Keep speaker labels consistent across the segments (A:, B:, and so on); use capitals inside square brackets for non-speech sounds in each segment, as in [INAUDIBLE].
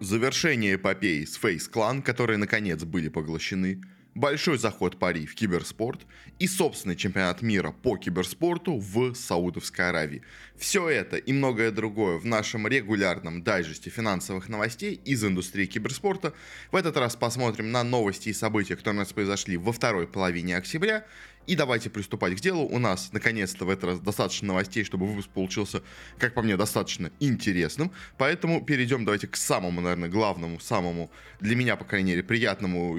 A: Завершение эпопеи с Face Clan, которые наконец были поглощены, большой заход пари в киберспорт и собственный чемпионат мира по киберспорту в Саудовской Аравии. Все это и многое другое в нашем регулярном дайджесте финансовых новостей из индустрии киберспорта. В этот раз посмотрим на новости и события, которые у нас произошли во второй половине октября и давайте приступать к делу. У нас, наконец-то, в этот раз достаточно новостей, чтобы выпуск получился, как по мне, достаточно интересным. Поэтому перейдем, давайте, к самому, наверное, главному, самому, для меня, по крайней мере, приятному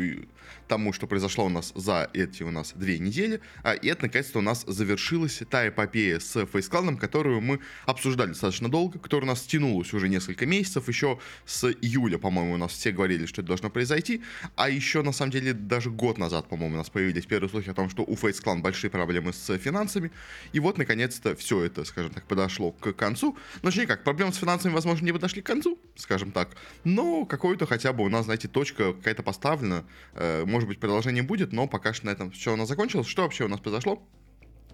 A: тому, что произошло у нас за эти у нас две недели. А, и это, наконец-то, у нас завершилась та эпопея с фейскланом, которую мы обсуждали достаточно долго, которая у нас тянулась уже несколько месяцев. Еще с июля, по-моему, у нас все говорили, что это должно произойти. А еще, на самом деле, даже год назад, по-моему, у нас появились первые слухи о том, что у Face Clan большие проблемы с финансами. И вот, наконец-то, все это, скажем так, подошло к концу. Ну, точнее как, проблемы с финансами, возможно, не подошли к концу, скажем так. Но какой-то хотя бы у нас, знаете, точка какая-то поставлена. Э, может быть, продолжение будет, но пока что на этом все у нас закончилось. Что вообще у нас произошло?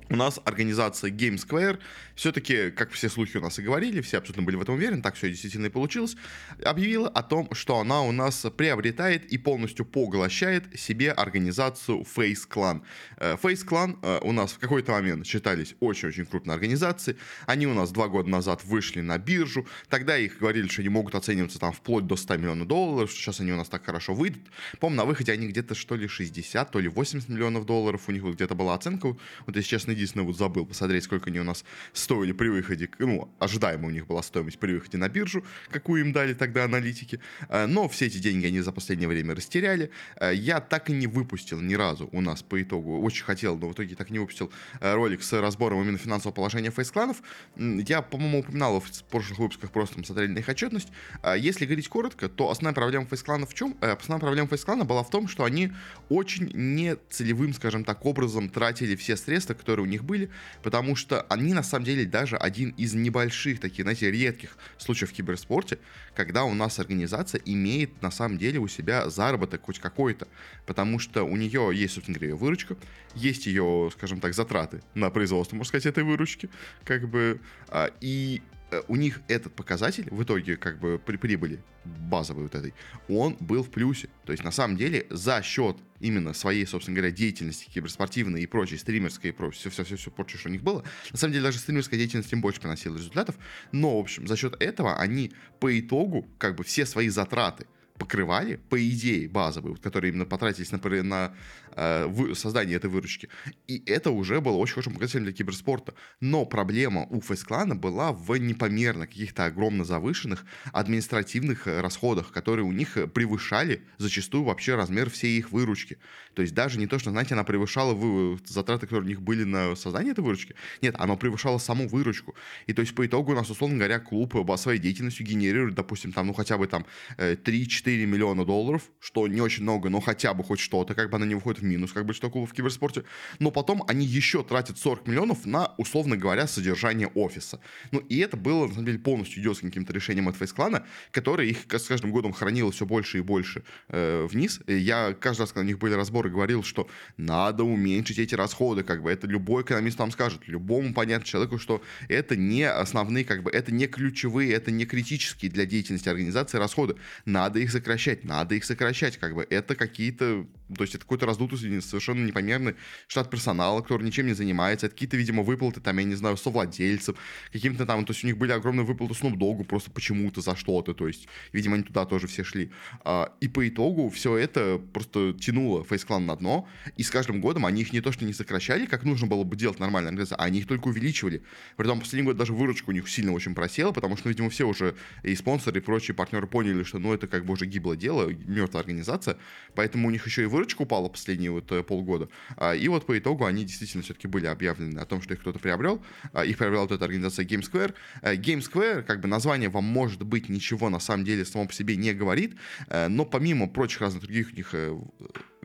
A: У нас организация Game Square, все-таки, как все слухи у нас и говорили, все абсолютно были в этом уверены, так все действительно и получилось, объявила о том, что она у нас приобретает и полностью поглощает себе организацию Face Clan. Э, Face Clan э, у нас в какой-то момент считались очень-очень крупной организацией, они у нас два года назад вышли на биржу, тогда их говорили, что они могут оцениваться там вплоть до 100 миллионов долларов, что сейчас они у нас так хорошо выйдут. Помню, на выходе они где-то что ли 60, то ли 80 миллионов долларов, у них где-то была оценка, вот если честно, единственное, вот забыл посмотреть, сколько они у нас стоили при выходе, ну, ожидаемо у них была стоимость при выходе на биржу, какую им дали тогда аналитики, э, но все эти деньги они за последнее время растеряли. Э, я так и не выпустил ни разу у нас по итогу, очень хотел, но в итоге так не выпустил э, ролик с разбором именно финансового положения фейс-кланов. Я, по-моему, упоминал в прошлых выпусках, просто смотрели на их отчетность. Если говорить коротко, то основная проблема фейс-клана в чем? Основная проблема фейс-клана была в том, что они очень нецелевым, скажем так, образом тратили все средства, которые у них были, потому что они на самом деле даже один из небольших таких, знаете, редких случаев в киберспорте, когда у нас организация имеет на самом деле у себя заработок хоть какой-то, потому что у нее есть, собственно говоря, выручка, есть ее, скажем так, затраты на производство, можно сказать, этой выручки, как бы, а, и у них этот показатель в итоге как бы при прибыли базовой вот этой, он был в плюсе. То есть на самом деле за счет именно своей, собственно говоря, деятельности киберспортивной и прочей, стримерской и прочей, все-все-все прочее, что у них было, на самом деле даже стримерская деятельность им больше приносила результатов, но, в общем, за счет этого они по итогу как бы все свои затраты покрывали, по идее, базовые, которые именно потратились на, на э, создание этой выручки. И это уже было очень хорошим показателем для киберспорта. Но проблема у фейс-клана была в непомерно каких-то огромно завышенных административных э, расходах, которые у них превышали зачастую вообще размер всей их выручки. То есть даже не то, что, знаете, она превышала вы, затраты, которые у них были на создание этой выручки. Нет, она превышала саму выручку. И то есть по итогу у нас, условно говоря, клуб своей деятельностью генерирует, допустим, там, ну хотя бы там 3-4 4 миллиона долларов, что не очень много, но хотя бы хоть что-то, как бы она не выходит в минус, как бы что клубов в киберспорте, но потом они еще тратят 40 миллионов на, условно говоря, содержание офиса. Ну, и это было, на самом деле, полностью идиотским каким-то решением от фейс-клана, которое их с каждым годом хранило все больше и больше э, вниз. Я каждый раз, когда у них были разборы, говорил, что надо уменьшить эти расходы, как бы это любой экономист вам скажет, любому понятному человеку, что это не основные, как бы это не ключевые, это не критические для деятельности организации расходы. Надо их сокращать, надо их сокращать, как бы это какие-то, то есть это какой-то раздутый, совершенно непомерный штат персонала, который ничем не занимается, это какие-то, видимо, выплаты, там, я не знаю, совладельцев, каким-то там, то есть у них были огромные выплаты Snoop Dogg просто почему-то за что-то, то есть, видимо, они туда тоже все шли. А, и по итогу все это просто тянуло фейсклан на дно, и с каждым годом они их не то что не сокращали, как нужно было бы делать нормально, а они их только увеличивали. При этом последний год даже выручка у них сильно очень просела, потому что, видимо, все уже и спонсоры, и прочие партнеры поняли, что, ну, это как бы уже уже гиблое дело, мертвая организация, поэтому у них еще и выручка упала последние вот э, полгода. А, и вот по итогу они действительно все-таки были объявлены о том, что их кто-то приобрел. А, их приобрела вот эта организация Game Square. Э, Game Square, как бы название вам может быть ничего на самом деле само по себе не говорит, э, но помимо прочих разных других у них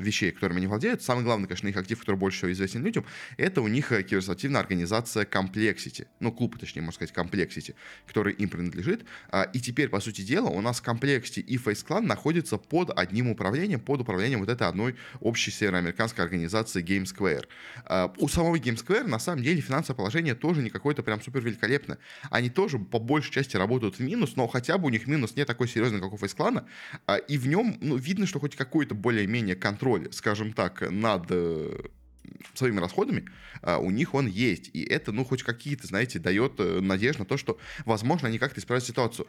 A: вещей, которыми они владеют. Самый главный, конечно, их актив, который больше всего известен людям, это у них киберспортивная организация Complexity. Ну, клуб, точнее, можно сказать, Complexity, который им принадлежит. А, и теперь, по сути дела, у нас Complexity и Face Clan находится под одним управлением, под управлением вот этой одной общей североамериканской организации Game Square. А, у самого Game Square на самом деле финансовое положение тоже не какое-то прям супер великолепное. Они тоже по большей части работают в минус, но хотя бы у них минус не такой серьезный, как у Clan, а, и в нем ну, видно, что хоть какой-то более-менее контроль, скажем так, над э, своими расходами, а, у них он есть. И это, ну, хоть какие-то, знаете, дает э, надежду на то, что, возможно, они как-то исправят ситуацию.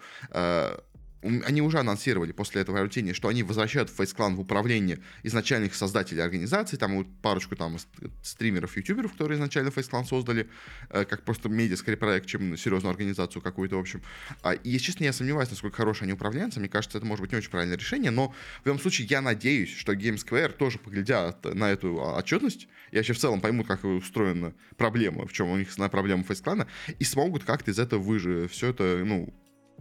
A: А, они уже анонсировали после этого приобретения, что они возвращают Face Clan в управление изначальных создателей организации, там вот парочку там стримеров, ютуберов, которые изначально Face Clan создали, э, как просто медиа, скорее проект, чем серьезную организацию какую-то, в общем. А, если честно, я сомневаюсь, насколько хорошие они управленцы, мне кажется, это может быть не очень правильное решение, но в любом случае я надеюсь, что Game Square тоже поглядят на эту отчетность, и вообще в целом поймут, как устроена проблема, в чем у них основная проблема Face Clan, и смогут как-то из этого выжить все это, ну,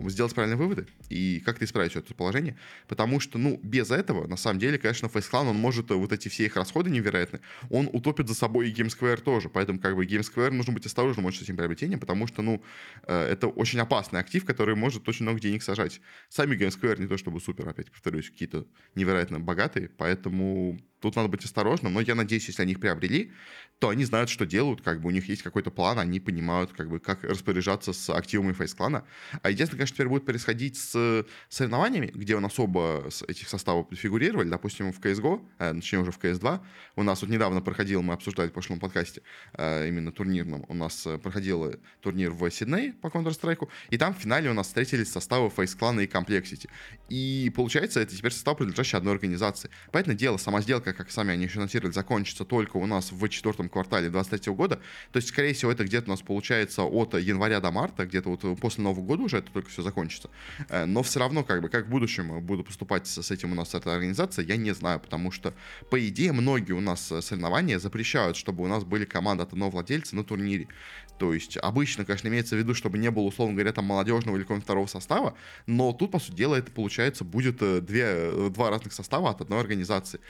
A: сделать правильные выводы и как-то исправить это положение, потому что, ну, без этого, на самом деле, конечно, FaceClan, он может, э, вот эти все их расходы невероятные, он утопит за собой и GameSquare тоже, поэтому, как бы, GameSquare нужно быть осторожным очень с этим приобретением, потому что, ну, э, это очень опасный актив, который может очень много денег сажать. Сами GameSquare не то чтобы супер, опять повторюсь, какие-то невероятно богатые, поэтому тут надо быть осторожным, но я надеюсь, если они их приобрели, то они знают, что делают, как бы у них есть какой-то план, они понимают, как бы, как распоряжаться с активами фейс-клана. А единственное, конечно, теперь будет происходить с соревнованиями, где у нас оба этих составов фигурировали, допустим, в CSGO, э, точнее уже в CS2. У нас вот недавно проходил, мы обсуждали в прошлом подкасте, э, именно турнирном, у нас э, проходил турнир в Сиднее по Counter-Strike, и там в финале у нас встретились составы фейс-клана и Complexity. И получается, это теперь состав, принадлежащий одной организации. Поэтому дело, сама сделка, как сами они еще анонсировали, закончится только у нас в четвертом квартале 2023 года. То есть, скорее всего, это где-то у нас получается от января до марта, где-то вот после Нового года уже это только все закончится. Э, но все равно, как бы, как в будущем буду поступать с этим у нас эта организация, я не знаю, потому что, по идее, многие у нас э, соревнования запрещают, чтобы у нас были команды от одного владельца на турнире. То есть обычно, конечно, имеется в виду, чтобы не было, условно говоря, там молодежного или какого-нибудь второго состава, но тут, по сути дела, это получается будет э, две, два разных состава от одной организации.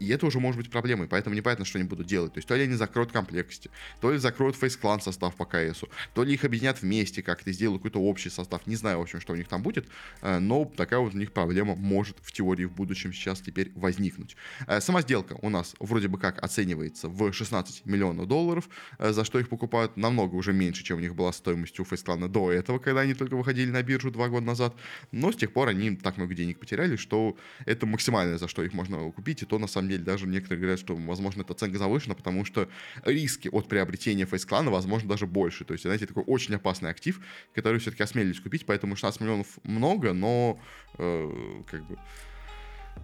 A: И это уже может быть проблемой, поэтому непонятно, что они будут делать. То есть то ли они закроют комплексити, то ли закроют фейс-клан состав по КСу, то ли их объединят вместе как-то, сделают какой-то общий состав. Не знаю, в общем, что у них там будет, э, но такая вот у них проблема может в теории в будущем сейчас теперь возникнуть. Э, сама сделка у нас вроде бы как оценивается в 16 миллионов долларов, э, за что их покупают намного уже меньше, чем у них была стоимость у фейс-клана до этого, когда они только выходили на биржу два года назад, но с тех пор они так много денег потеряли, что это максимальное, за что их можно купить, и то на самом деле даже некоторые говорят, что возможно эта оценка завышена, потому что риски от приобретения фейс-клана, возможно, даже больше. То есть, знаете, такой очень опасный актив, который все-таки осмелились купить, поэтому 16 миллионов много, но э, как бы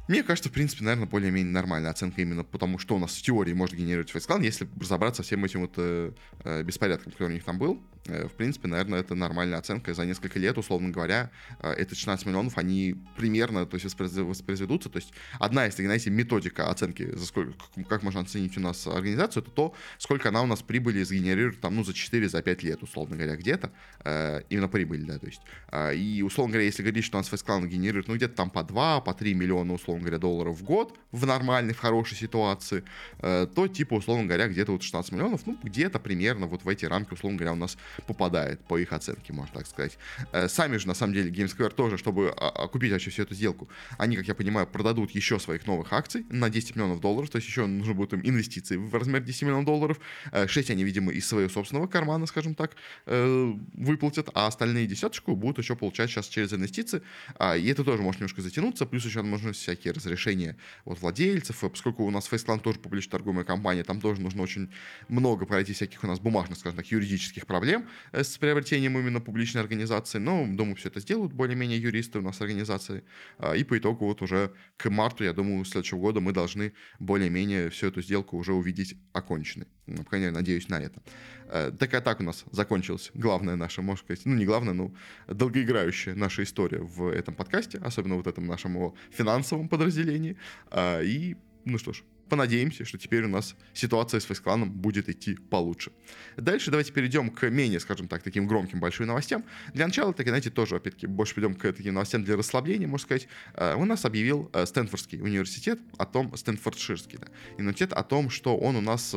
A: мне кажется, в принципе, наверное, более-менее нормальная оценка именно потому, что у нас в теории может генерировать фейсклан, если разобраться со всем этим вот э, э, беспорядком, который у них там был. Э, в принципе, наверное, это нормальная оценка. За несколько лет, условно говоря, э, эти 16 миллионов, они примерно то есть, воспроизведутся. То есть одна из, знаете, методика оценки, за сколько, как можно оценить у нас организацию, это то, сколько она у нас прибыли сгенерирует там, ну, за 4-5 за 5 лет, условно говоря, где-то. Э, именно прибыль, да, то есть. Э, и, условно говоря, если говорить, что у нас фейсклан генерирует, ну, где-то там по 2, по 3 миллиона, условно условно говоря, долларов в год в нормальной, в хорошей ситуации, э, то типа, условно говоря, где-то вот 16 миллионов, ну, где-то примерно вот в эти рамки, условно говоря, у нас попадает по их оценке, можно так сказать. Э, сами же, на самом деле, GameSquare тоже, чтобы окупить вообще всю эту сделку, они, как я понимаю, продадут еще своих новых акций на 10 миллионов долларов, то есть еще нужно будет им инвестиции в размер 10 миллионов долларов. 6 э, они, видимо, из своего собственного кармана, скажем так, выплатят, а остальные десяточку будут еще получать сейчас через инвестиции. А, и это тоже может немножко затянуться, плюс еще нужно всякие всякие разрешения от владельцев, и поскольку у нас FaceClan тоже публично торгуемая компания, там тоже нужно очень много пройти всяких у нас бумажных, скажем так, юридических проблем э, с приобретением именно публичной организации, но, думаю, все это сделают более-менее юристы у нас организации, а, и по итогу вот уже к марту, я думаю, следующего года мы должны более-менее всю эту сделку уже увидеть оконченной. Ну, по крайней мере, надеюсь на это. Э, такая так у нас закончилась главная наша, можно сказать, ну не главная, но долгоиграющая наша история в этом подкасте, особенно вот этом нашем его финансовом подразделении. А, и, ну что ж, понадеемся, что теперь у нас ситуация с фейскланом будет идти получше. Дальше давайте перейдем к менее, скажем так, таким громким большим новостям. Для начала, так, знаете, тоже, опять-таки, больше перейдем к таким новостям для расслабления, можно сказать. Э, у нас объявил э, Стэнфордский университет о том, Стэнфордширский, да, университет о том, что он у нас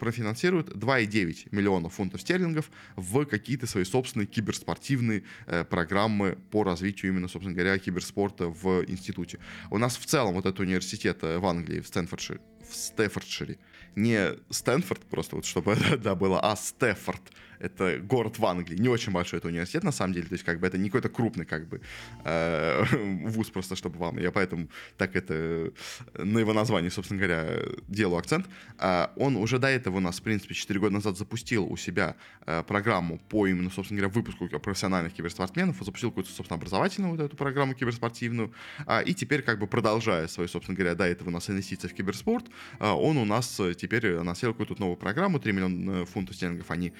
A: профинансируют 2,9 миллионов фунтов стерлингов в какие-то свои собственные киберспортивные э, программы по развитию именно, собственно говоря, киберспорта в институте. У нас в целом вот этот университет э, в Англии, в Стэнфордшире, в Стефордшире, не Стэнфорд просто, вот чтобы [LAUGHS] да, было, а Стефорд, это город в Англии, не очень большой это университет на самом деле, то есть как бы это не какой-то крупный как бы э, [LAUGHS] вуз просто, чтобы вам, я поэтому так это на его названии, собственно говоря, делаю акцент. А он уже до этого у нас, в принципе, 4 года назад запустил у себя э, программу по именно, собственно говоря, выпуску профессиональных киберспортсменов, запустил какую-то, собственно, образовательную вот эту программу киберспортивную, а, и теперь как бы продолжая свою, собственно говоря, до этого у нас инвестиции в киберспорт, а, он у нас теперь анонсировал какую-то новую программу, 3 миллиона фунтов стерлингов. Они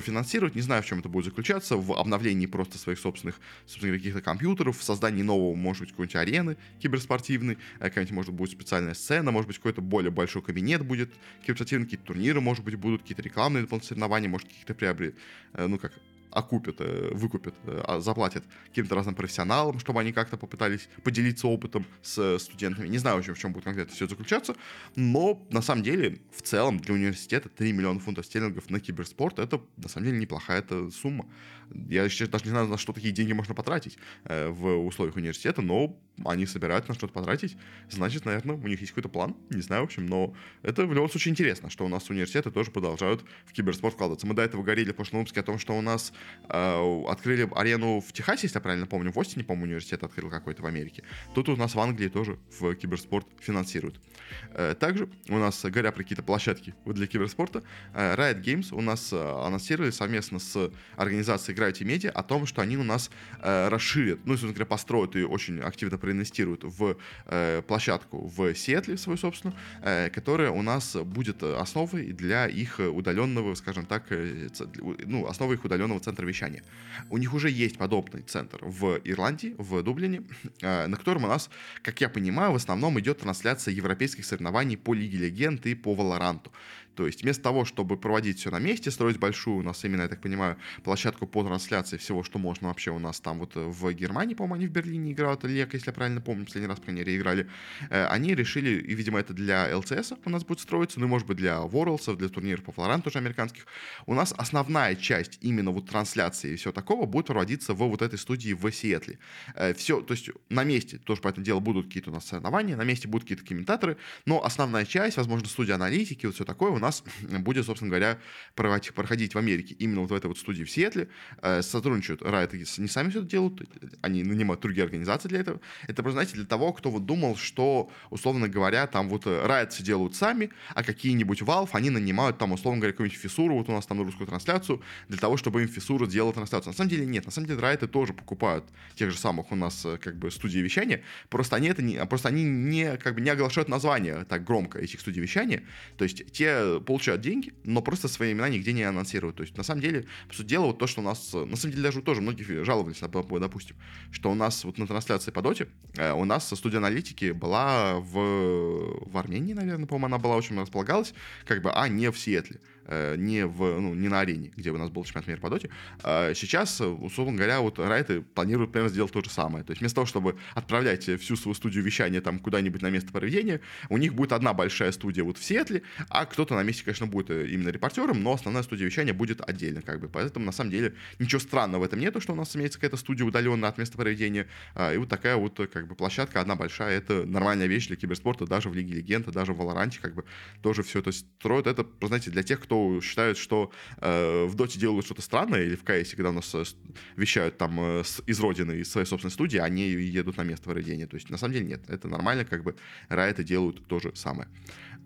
A: профинансировать. Не знаю, в чем это будет заключаться. В обновлении просто своих собственных, собственно, каких-то компьютеров, в создании нового, может быть, какой-нибудь арены киберспортивной, э, какая-нибудь, может быть, специальная сцена, может быть, какой-то более большой кабинет будет киберспортивный, какие-то турниры, может быть, будут какие-то рекламные дополнительные соревнования, может, какие-то приобрет, э, ну, как окупят, э, выкупят, э, а заплатят каким-то разным профессионалам, чтобы они как-то попытались поделиться опытом с студентами. Не знаю, чем, в чем будет конкретно все заключаться, но на самом деле в целом для университета 3 миллиона фунтов стерлингов на киберспорт это на самом деле неплохая это сумма. Я сейчас даже не знаю, на что такие деньги можно потратить э, в условиях университета, но они собираются на что-то потратить, значит, наверное, у них есть какой-то план, не знаю, в общем, но это в любом случае интересно, что у нас университеты тоже продолжают в киберспорт вкладываться. Мы до этого говорили в прошлом выпуске о том, что у нас э, открыли арену в Техасе, если я правильно помню, в Остине, по-моему, университет открыл какой-то в Америке. Тут у нас в Англии тоже в киберспорт финансируют. Э, также у нас, говоря про какие-то площадки для киберспорта, э, Riot Games у нас э, анонсировали совместно с организацией Gravity Media о том, что они у нас расширят, ну, собственно говоря, построят и очень активно проинвестируют в площадку в Сиэтле свою собственную, которая у нас будет основой для их удаленного, скажем так, ну, основой их удаленного центра вещания. У них уже есть подобный центр в Ирландии, в Дублине, э, на котором у нас, как я понимаю, в основном идет трансляция европейских соревнований по Лиге Легенд и по Валоранту. То есть вместо того, чтобы проводить все на месте, строить большую, у нас именно, я так понимаю, площадку по трансляции всего, что можно вообще у нас там вот в Германии, по-моему, они в Берлине играют, Лек, если я правильно помню, последний раз, по крайней играли, э, они решили, и, видимо, это для ЛЦС у нас будет строиться, ну, и, может быть, для Worlds, для турниров по Valorant тоже американских, у нас основная часть именно вот трансляции и все такого будет проводиться в вот этой студии в Сиэтле. Э, все, то есть на месте тоже по этому делу будут какие-то у нас соревнования, на месте будут какие-то комментаторы, но основная часть, возможно, студия аналитики, вот все такое нас [CLEARS THROAT] будет, собственно говоря, проходить в Америке именно вот в этой вот студии в Сиэтле. Э, сотрудничают Riot не сами все это делают, они нанимают другие организации для этого. Это, знаете, для того, кто вот думал, что, условно говоря, там вот Riot все делают сами, а какие-нибудь Valve, они нанимают там, условно говоря, какую-нибудь фисуру, вот у нас там русскую трансляцию, для того, чтобы им фисура сделала трансляцию. На самом деле нет, на самом деле Riot тоже покупают тех же самых у нас э, как бы студии вещания, просто они это не, просто они не, как бы не оглашают название так громко этих студий вещания, то есть те получают деньги, но просто свои имена нигде не анонсируют. То есть, на самом деле, по сути дела, вот то, что у нас, на самом деле, даже тоже многие жаловались, допустим, что у нас вот на трансляции по доте, э, у нас студия аналитики была в, в Армении, наверное, по-моему, она была очень располагалась, как бы, а не в Сиэтле. Э, не, в, ну, не на арене, где у нас был чемпионат мира по доте. А сейчас, условно говоря, вот Райты планируют примерно сделать то же самое. То есть вместо того, чтобы отправлять всю свою студию вещания там куда-нибудь на место проведения, у них будет одна большая студия вот в Сиэтле, а кто-то на месте, конечно, будет э, именно репортером, но основная студия вещания будет отдельно, как бы. Поэтому, на самом деле, ничего странного в этом нету, что у нас имеется какая-то студия удаленно от места проведения. А, и вот такая вот, как бы, площадка одна большая, это нормальная вещь для киберспорта, даже в Лиге Легенды, даже в Валоранте, как бы, тоже все это строят. Это, знаете, для тех, кто считают, что э, в Доте делают что-то странное, или в КС, когда у нас э, вещают там э, с, из родины, из своей собственной студии, они едут на место проведения. То есть, на самом деле, нет, это нормально, как бы Riot делают то же самое.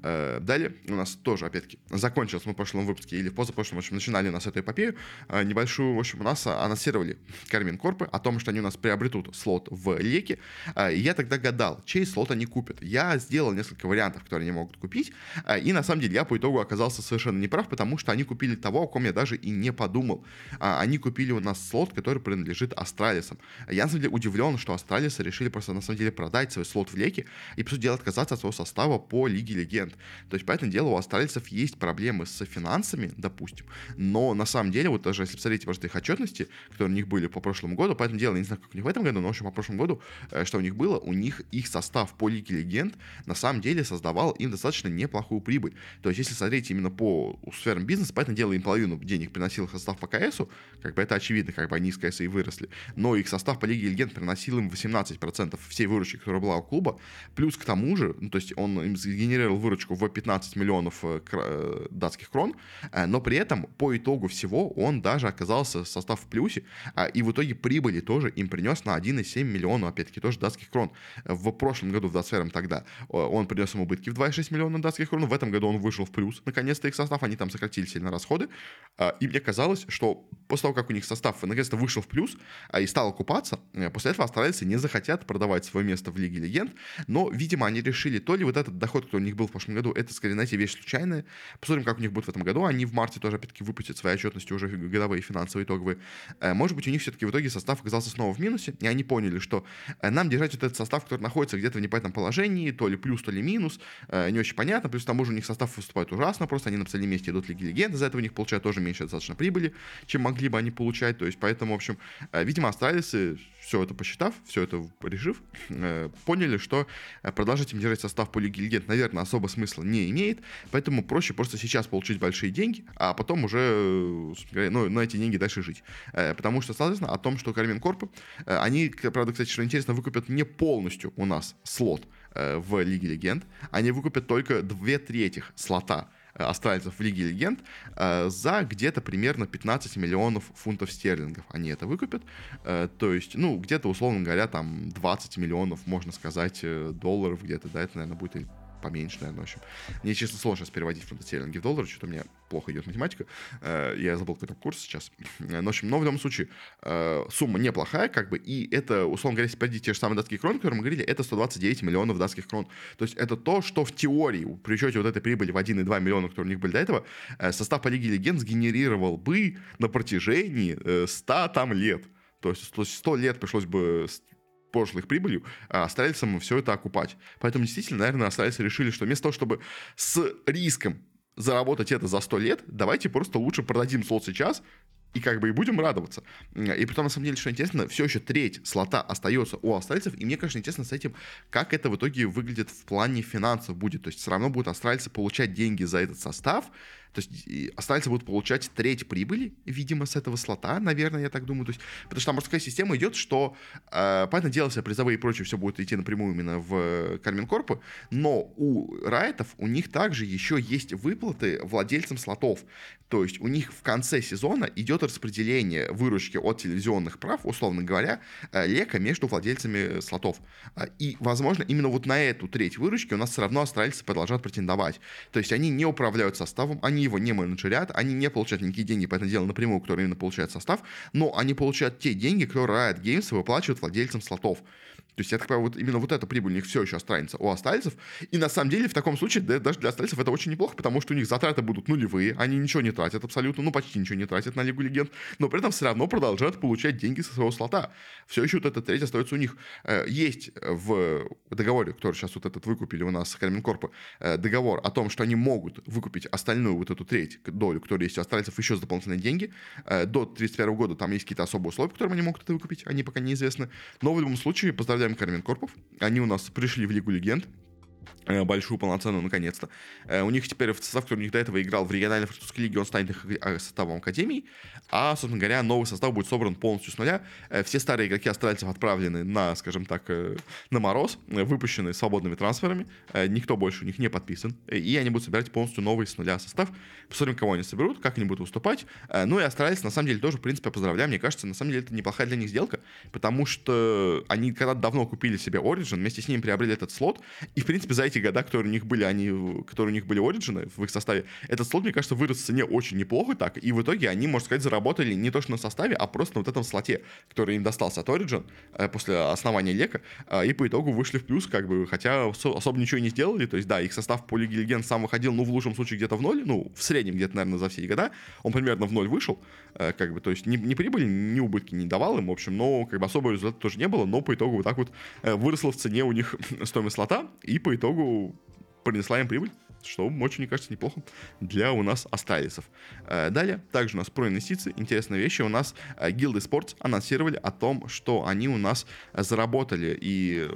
A: Э, далее у нас тоже, опять-таки, закончилось мы в прошлом выпуске или в позапрошлом, в общем, начинали у нас эту эпопею, э, небольшую, в общем, у нас анонсировали Кармин Корпы о том, что они у нас приобретут слот в Леке, э, я тогда гадал, чей слот они купят. Я сделал несколько вариантов, которые они могут купить, и на самом деле я по итогу оказался совершенно неправ, потому что они купили того, о ком я даже и не подумал. Они купили у нас слот, который принадлежит Астралисам. Я, на самом деле, удивлен, что Астралисы решили просто, на самом деле, продать свой слот в Леке и, по сути дела, отказаться от своего состава по Лиге Легенд. То есть, поэтому дело, у австралийцев есть проблемы с финансами, допустим, но на самом деле, вот даже если посмотреть просто их отчетности, которые у них были по прошлому году, поэтому дело, я не знаю, как у них в этом году, но, в общем, по прошлому году, э, что у них было, у них их состав по Лиге Легенд на самом деле создавал им достаточно неплохую прибыль. То есть, если смотреть именно по сферам бизнеса, поэтому дело, им половину денег приносил их состав по КСу, как бы это очевидно, как бы они из КСа и выросли, но их состав по Лиге Легенд приносил им 18% всей выручки, которая была у клуба, плюс к тому же, ну, то есть он им сгенерировал выручку в 15 миллионов э, э, датских крон, э, но при этом по итогу всего он даже оказался состав в плюсе, а, и в итоге прибыли тоже им принес на 1,7 миллиона, опять-таки, тоже датских крон. В прошлом году в датсферам тогда он принес им убытки в 2,6 миллиона датских крон, в этом году он вышел в плюс, наконец-то их состав, они там сократили сильно расходы, и мне казалось, что после того, как у них состав наконец-то вышел в плюс и стал окупаться, после этого австралийцы не захотят продавать свое место в Лиге Легенд, но, видимо, они решили, то ли вот этот доход, который у них был в прошлом году, это, скорее, знаете, вещь случайная. Посмотрим, как у них будет в этом году. Они в марте тоже, опять-таки, выпустят свои отчетности уже годовые финансовые итоговые. Э, может быть, у них все-таки в итоге состав оказался снова в минусе, и они поняли, что э, нам держать вот этот состав, который находится где-то в непонятном положении, то ли плюс, то ли минус, э, не очень понятно. Плюс к тому же у них состав выступает ужасно, просто они на последнем месте идут Лиги Легенд, из-за этого у них получают тоже меньше достаточно прибыли, чем могли бы они получать. То есть, поэтому, в общем, видимо, австралийцы все это посчитав, все это решив, [LAUGHS] э, поняли, что э, продолжать им держать состав Легенд, наверное, особо смысла не имеет, поэтому проще просто сейчас получить большие деньги, а потом уже э, ну, на эти деньги дальше жить. Потому что, соответственно, о том, что Кармин Корп, они, правда, кстати, что интересно, выкупят не полностью у нас слот в Лиге Легенд, они выкупят только две трети слота австралийцев в Лиге Легенд э, за где-то примерно 15 миллионов фунтов стерлингов. Они это выкупят. Э, то есть, ну, где-то, условно говоря, там 20 миллионов, можно сказать, э, долларов где-то, да, это, наверное, будет поменьше, наверное, в общем. Мне, честно, сложно переводить фунты стерлинги в доллары, что-то у меня плохо идет математика. Э, я забыл какой-то курс сейчас. Э, но, в общем, но в любом случае, э, сумма неплохая, как бы, и это, условно говоря, если перейти те же самые датские кроны, которые мы говорили, это 129 миллионов датских крон. То есть это то, что в теории, при учете вот этой прибыли в 1,2 миллиона, которые у них были до этого, состав по Лиге Легенд сгенерировал бы на протяжении 100 там лет. То есть 100 лет пришлось бы прошлых прибылью, а австралийцам все это окупать. Поэтому действительно, наверное, австралийцы решили, что вместо того, чтобы с риском заработать это за 100 лет, давайте просто лучше продадим слот сейчас, и как бы и будем радоваться. И потом, на самом деле, что интересно, все еще треть слота остается у австралийцев, и мне, конечно, интересно с этим, как это в итоге выглядит в плане финансов будет. То есть все равно будут австралийцы получать деньги за этот состав, то есть австралийцы будут получать треть прибыли, видимо, с этого слота, наверное, я так думаю. То есть, потому что там такая система идет, что, э, понятное дело, все призовые и прочее все будет идти напрямую именно в Кармин Корпу, но у райтов у них также еще есть выплаты владельцам слотов. То есть у них в конце сезона идет распределение выручки от телевизионных прав, условно говоря, э, лека между владельцами слотов. А, и, возможно, именно вот на эту треть выручки у нас все равно австралийцы продолжают претендовать. То есть они не управляют составом, они его не менеджерят, они не получают никакие деньги, по этому делу напрямую, которые именно получает состав, но они получают те деньги, которые Riot Games выплачивают владельцам слотов. То есть, я так понимаю, вот именно вот эта прибыль у них все еще останется у астальцев. И на самом деле в таком случае да, даже для астальцев это очень неплохо, потому что у них затраты будут нулевые, они ничего не тратят абсолютно, ну почти ничего не тратят на Лигу Легенд, но при этом все равно продолжают получать деньги со своего слота. Все еще вот эта треть остается у них. Э, есть в договоре, который сейчас вот этот выкупили у нас с Карминкорпа, э, договор о том, что они могут выкупить остальную вот эту треть долю, которая есть у астальцев, еще за дополнительные деньги. Э, до 31 года там есть какие-то особые условия, которые они могут это выкупить, они пока неизвестны. Но в любом случае, поздравляю поздравляем Кармен Корпов. Они у нас пришли в Лигу Легенд. Э, большую полноценную наконец-то. Э, у них теперь в состав, который у них до этого играл в региональной французской лиге, он станет их э, составом Академии, а, собственно говоря, новый состав будет собран полностью с нуля. Все старые игроки австралийцев отправлены на, скажем так, на мороз, выпущены свободными трансферами, никто больше у них не подписан, и они будут собирать полностью новый с нуля состав. Посмотрим, кого они соберут, как они будут выступать. Ну и австралийцы, на самом деле, тоже, в принципе, поздравляю. Мне кажется, на самом деле, это неплохая для них сделка, потому что они когда-то давно купили себе Origin, вместе с ним приобрели этот слот, и, в принципе, за эти года, которые у них были, они, которые у них были Origin в их составе, этот слот, мне кажется, вырос в цене очень неплохо так, и в итоге они, можно сказать, заработали не то что на составе, а просто на вот этом слоте, который им достался от Origin э, после основания Лека, э, и по итогу вышли в плюс, как бы, хотя особо ничего не сделали, то есть, да, их состав по Лиге Легенд сам выходил, ну, в лучшем случае где-то в ноль, ну, в среднем где-то, наверное, за все эти года, он примерно в ноль вышел, э, как бы, то есть, ни, ни прибыли, ни убытки не давал им, в общем, но, как бы, особого результата тоже не было, но по итогу вот так вот выросла в цене у них [LAUGHS] стоимость слота, и по итогу принесла им прибыль. что очень, мне кажется, неплохо для у нас асталисов. Э, далее, также у нас про инвестиции. Интересные вещи. У нас Гилды Sports анонсировали о том, что они у нас заработали и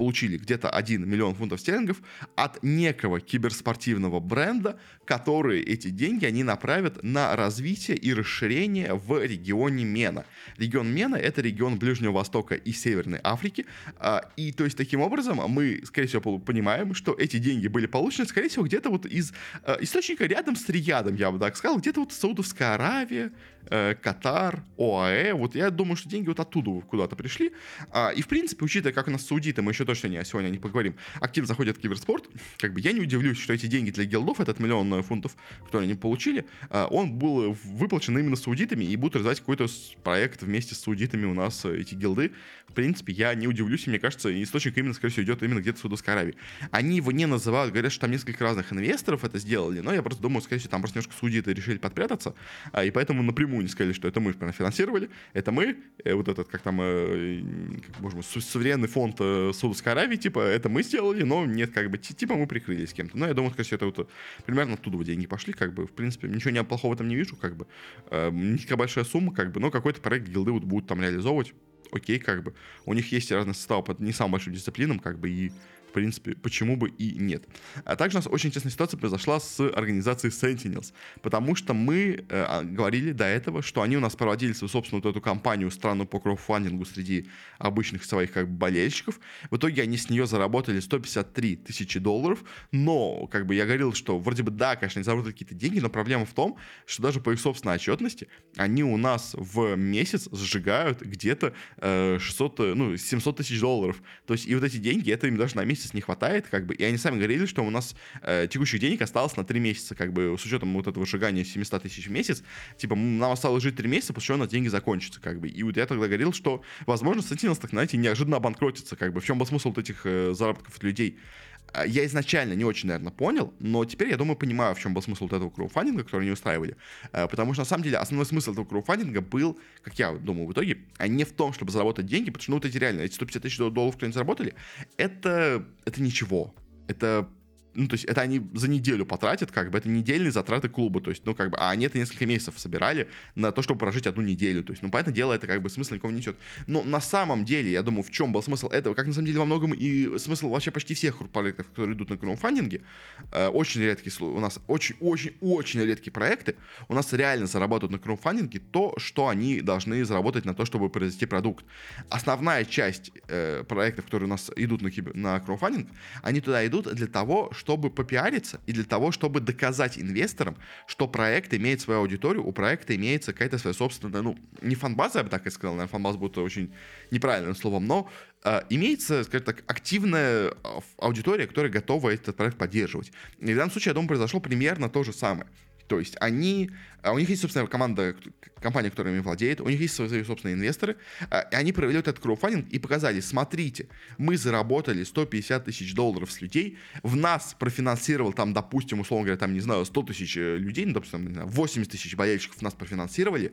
A: получили где-то 1 миллион фунтов стерлингов от некого киберспортивного бренда, которые эти деньги они направят на развитие и расширение в регионе Мена. Регион Мена — это регион Ближнего Востока и Северной Африки, а, и то есть таким образом мы, скорее всего, понимаем, что эти деньги были получены, скорее всего, где-то вот из а, источника рядом с Риядом, я бы так сказал, где-то вот Саудовская Аравия, э, Катар, ОАЭ, вот я думаю, что деньги вот оттуда куда-то пришли, а, и в принципе, учитывая, как у нас саудиты, мы еще точно не, сегодня не поговорим, активно заходят в киберспорт, как бы я не удивлюсь, что эти деньги для гилдов, этот миллион фунтов, которые они получили, а, он был выплачен именно саудитами и будут развивать какой-то проект вместе с саудитами у нас э, эти гилды. В принципе, я не удивлюсь, и мне кажется, источник именно, скорее всего, идет именно где-то в Саудовской Аравии. Они его не называют, говорят, что там несколько разных инвесторов это сделали, но я просто думаю, скорее всего, там просто немножко саудиты решили подпрятаться, а, и поэтому напрямую не сказали, что это мы финансировали, это мы, э, вот этот, как там, э, как, может быть, суверенный фонд Саудовской Аравии, типа, это мы сделали, но нет, как бы, типа мы прикрылись кем-то. Но я думаю, всего, это вот примерно оттуда деньги пошли, как бы, в принципе, ничего не плохого в этом не вижу, как бы, э, не такая большая сумма, как бы, но какой-то проект гилды вот будут там реализовывать, окей, как бы, у них есть разные составы по не самым большим дисциплинам, как бы, и в принципе, почему бы и нет. А также у нас очень интересная ситуация произошла с организацией Sentinels, потому что мы э, говорили до этого, что они у нас проводили свою собственную вот эту кампанию странную по краудфандингу среди обычных своих как бы болельщиков. В итоге они с нее заработали 153 тысячи долларов, но, как бы я говорил, что вроде бы да, конечно, они заработали какие-то деньги, но проблема в том, что даже по их собственной отчетности они у нас в месяц сжигают где-то э, 600, ну, 700 тысяч долларов. То есть и вот эти деньги, это им даже на месяц месяц не хватает, как бы, и они сами говорили, что у нас э, текущих денег осталось на 3 месяца, как бы, с учетом вот этого сжигания 700 тысяч в месяц, типа, нам осталось жить 3 месяца, после чего у нас деньги закончатся, как бы, и вот я тогда говорил, что, возможно, Sentinels, так, знаете, неожиданно обанкротится, как бы, в чем был смысл вот этих э, заработков от людей, я изначально не очень, наверное, понял, но теперь, я думаю, понимаю, в чем был смысл вот этого краудфандинга, который они устраивали. А, потому что, на самом деле, основной смысл этого краудфандинга был, как я думаю, в итоге, а не в том, чтобы заработать деньги, потому что, ну, вот эти реально, эти 150 тысяч долларов, которые они заработали, это, это ничего. Это ну, то есть это они за неделю потратят, как бы, это недельные затраты клуба, то есть, ну, как бы, а они это несколько месяцев собирали на то, чтобы прожить одну неделю, то есть, ну, понятное дело, это как бы смысла никого не несет. Но на самом деле, я думаю, в чем был смысл этого, как на самом деле во многом и смысл вообще почти всех проектов, которые идут на краудфандинге, э, очень редкие, у нас очень-очень-очень редкие проекты, у нас реально зарабатывают на краудфандинге то, что они должны заработать на то, чтобы произвести продукт. Основная часть э, проектов, которые у нас идут на, на краудфандинг, они туда идут для того, чтобы попиариться и для того, чтобы доказать инвесторам, что проект имеет свою аудиторию, у проекта имеется какая-то своя собственная, ну, не фанбаза, я бы так и сказал, наверное, фанбаза будет очень неправильным словом, но э, имеется, скажем так, активная аудитория, которая готова этот проект поддерживать. И в данном случае, я думаю, произошло примерно то же самое. То есть они, а у них есть, собственно, команда, компания, которая ими владеет, у них есть свои собственные инвесторы, а, и они провели этот краудфандинг и показали, смотрите, мы заработали 150 тысяч долларов с людей, в нас профинансировал там, допустим, условно говоря, там, не знаю, 100 тысяч э, людей, ну, допустим, не знаю, 80 тысяч болельщиков нас профинансировали,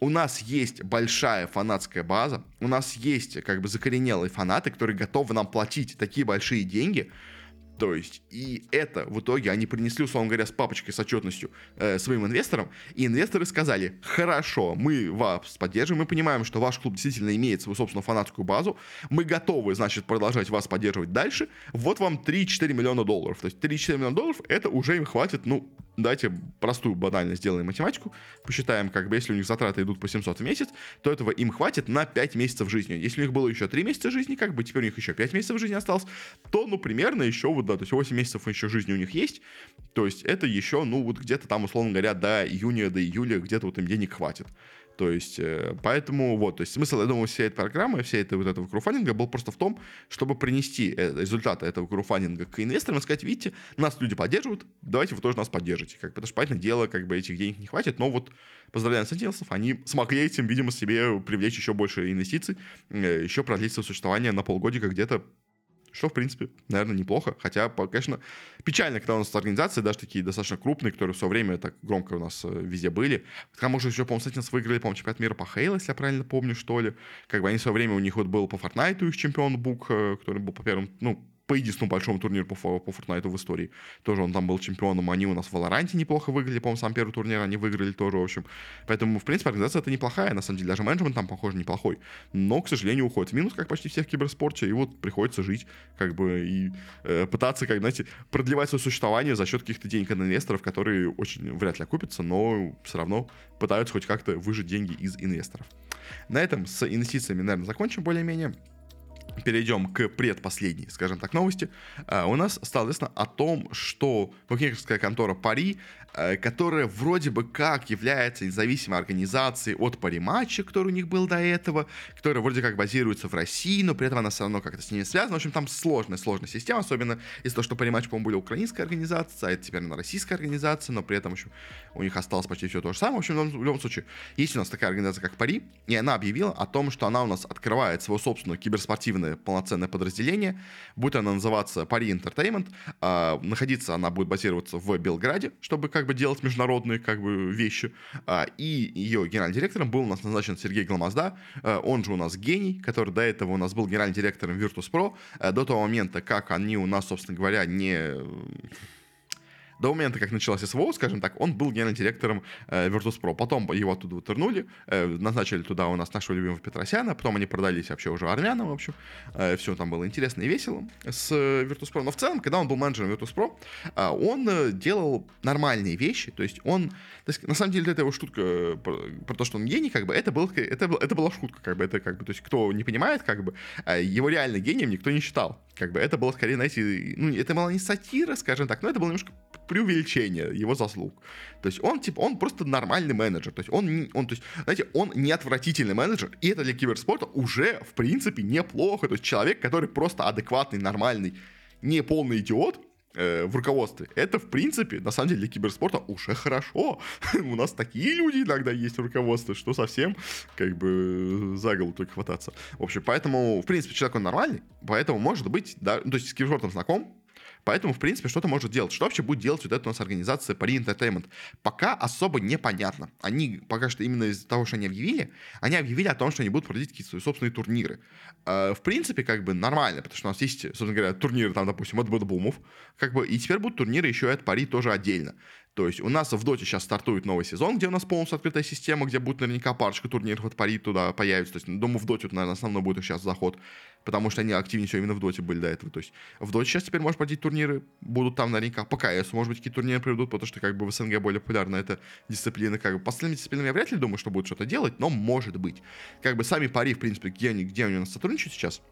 A: у нас есть большая фанатская база, у нас есть как бы закоренелые фанаты, которые готовы нам платить такие большие деньги, то есть, и это в итоге они принесли, условно говоря, с папочкой, с отчетностью э, своим инвесторам, и инвесторы сказали, хорошо, мы вас поддерживаем, мы понимаем, что ваш клуб действительно имеет свою собственную фанатскую базу, мы готовы, значит, продолжать вас поддерживать дальше, вот вам 3-4 миллиона долларов. То есть 3-4 миллиона долларов, это уже им хватит, ну, давайте простую банально сделаем математику, посчитаем, как бы, если у них затраты идут по 700 в месяц, то этого им хватит на 5 месяцев жизни. Если у них было еще 3 месяца жизни, как бы, теперь у них еще 5 месяцев жизни осталось, то, ну, примерно еще вот, да, то есть 8 месяцев еще жизни у них есть, то есть это еще, ну, вот где-то там, условно говоря, до июня, до июля где-то вот им денег хватит. То есть, э, поэтому вот, то есть смысл, я думаю, всей этой программы, всей этой вот этого круфандинга был просто в том, чтобы принести э, результаты этого круфандинга к инвесторам и сказать, видите, нас люди поддерживают, давайте вы тоже нас поддержите. Как, потому что, понятное дело, как бы этих денег не хватит, но вот поздравляем сентинелсов, они смогли этим, видимо, себе привлечь еще больше инвестиций, э, еще продлить свое существование на полгодика где-то что, в принципе, наверное, неплохо. Хотя, конечно, печально, когда у нас организации, даже такие достаточно крупные, которые все время так громко у нас э, везде были. К тому же еще, по-моему, Сеттинс выиграли, по-моему, чемпионат мира по Хейлу, если я правильно помню, что ли. Как бы они в свое время, у них вот был по Fortnite их чемпион Бук, э, который был по первым, ну, по единственному большому турниру по, по Fortnite в истории. Тоже он там был чемпионом, они у нас в Валоранте неплохо выиграли, по-моему, сам первый турнир они выиграли тоже, в общем. Поэтому, в принципе, организация это неплохая, на самом деле, даже менеджмент там, похоже, неплохой. Но, к сожалению, уходит в минус, как почти всех в киберспорте, и вот приходится жить, как бы, и э, пытаться, как, знаете, продлевать свое существование за счет каких-то денег от инвесторов, которые очень вряд ли окупятся, но все равно пытаются хоть как-то выжить деньги из инвесторов. На этом с инвестициями, наверное, закончим более-менее перейдем к предпоследней, скажем так, новости. Uh, у нас стало известно о том, что букмекерская контора Пари которая вроде бы как является независимой организацией от париматча, который у них был до этого, которая вроде как базируется в России, но при этом она все равно как-то с ними связана. В общем, там сложная, сложная система, особенно из-за того, что париматч, по-моему, были украинская организация, а это теперь она российская организация, но при этом еще у них осталось почти все то же самое. В общем, в любом случае, есть у нас такая организация, как Пари, и она объявила о том, что она у нас открывает свое собственное киберспортивное полноценное подразделение, будет она называться Пари Entertainment, а, находиться она будет базироваться в Белграде, чтобы как бы делать международные как бы вещи. А, и ее генеральным директором был у нас назначен Сергей Гламазда, а, он же у нас гений, который до этого у нас был генеральным директором Virtus.pro, а, до того момента, как они у нас, собственно говоря, не до момента, как началась СВО, скажем так, он был генеральным директором э, Virtus.pro. Потом его оттуда вытернули, э, назначили туда у нас нашего любимого Петросяна, потом они продались вообще уже армянам, в общем. Э, все там было интересно и весело с э, Virtus.pro. Но в целом, когда он был менеджером Virtus.pro, э, он э, делал нормальные вещи, то есть он, то есть, на самом деле, эта его шутка э, про, про то, что он гений, как бы, это, был, это, это была шутка, как бы, это как бы, то есть, кто не понимает, как бы, э, его реально гением никто не считал. Как бы это было скорее, знаете, ну, это была не сатира, скажем так, но это было немножко преувеличение его заслуг. То есть он, типа, он просто нормальный менеджер. То есть он, он, то есть, знаете, он не отвратительный менеджер, и это для киберспорта уже, в принципе, неплохо. То есть человек, который просто адекватный, нормальный, не полный идиот, э, в руководстве. Это, в принципе, на самом деле для киберспорта уже хорошо. [LAUGHS] У нас такие люди иногда есть в руководстве, что совсем как бы за голову только хвататься. В общем, поэтому, в принципе, человек он нормальный, поэтому, может быть, да, то есть с киберспортом знаком, Поэтому, в принципе, что-то может делать. Что вообще будет делать вот эта у нас организация Paris Entertainment? Пока особо непонятно. Они пока что именно из-за того, что они объявили, они объявили о том, что они будут проводить какие-то свои собственные турниры. Э, в принципе, как бы нормально, потому что у нас есть, собственно говоря, турниры там, допустим, от Бэдбумов, как бы, и теперь будут турниры еще и от Пари тоже отдельно. То есть у нас в Доте сейчас стартует новый сезон, где у нас полностью открытая система, где будет наверняка парочка турниров от Пари туда появится. То есть, думаю, в Доте, наверное, основной будет сейчас заход, потому что они активнее всего именно в Доте были до этого. То есть в Доте сейчас теперь можно пройти турниры, будут там наверняка по КС, может быть, какие турниры приведут, потому что как бы в СНГ более популярна эта дисциплина. Как бы последними дисциплинами я вряд ли думаю, что будут что-то делать, но может быть. Как бы сами Пари, в принципе, где они, где они у нас сотрудничают сейчас,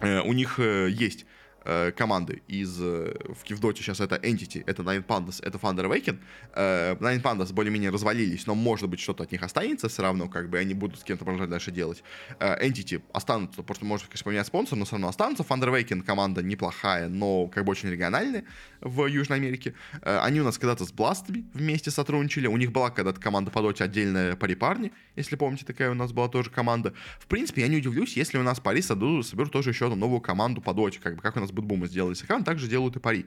A: э, у них э, есть э, команды из э, в Кивдоте сейчас это Entity, это Nine Pandas, это Thunder Awaken. Э, Nine Pandas более-менее развалились, но может быть что-то от них останется все равно, как бы они будут с кем-то продолжать дальше делать. Э, Entity останутся, просто может, конечно, поменять спонсор, но все равно останутся. Thunder Awaken команда неплохая, но как бы очень региональная в Южной Америке. Э, они у нас когда-то с Бластами вместе сотрудничали, у них была когда-то команда по доте отдельная пари парни, если помните, такая у нас была тоже команда. В принципе, я не удивлюсь, если у нас Пари соберут, тоже еще одну новую команду по доте, как бы как у нас БетБум сделали с экраном, также делают и Пари.